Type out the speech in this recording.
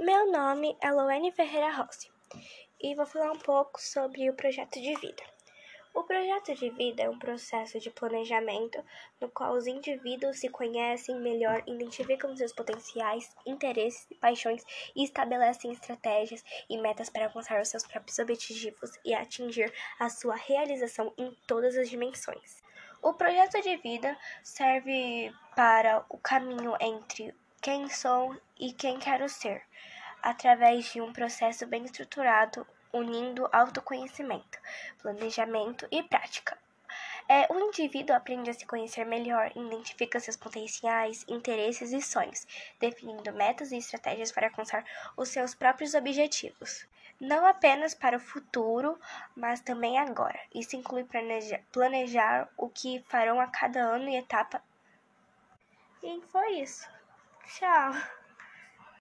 Meu nome é Loane Ferreira Rossi e vou falar um pouco sobre o projeto de vida. O projeto de vida é um processo de planejamento no qual os indivíduos se conhecem melhor, identificam seus potenciais, interesses e paixões e estabelecem estratégias e metas para alcançar os seus próprios objetivos e atingir a sua realização em todas as dimensões. O projeto de vida serve para o caminho entre quem sou e quem quero ser, através de um processo bem estruturado unindo autoconhecimento, planejamento e prática. É, o indivíduo aprende a se conhecer melhor, identifica seus potenciais, interesses e sonhos, definindo metas e estratégias para alcançar os seus próprios objetivos. Não apenas para o futuro, mas também agora. Isso inclui planejar, planejar o que farão a cada ano e etapa. E foi isso. 像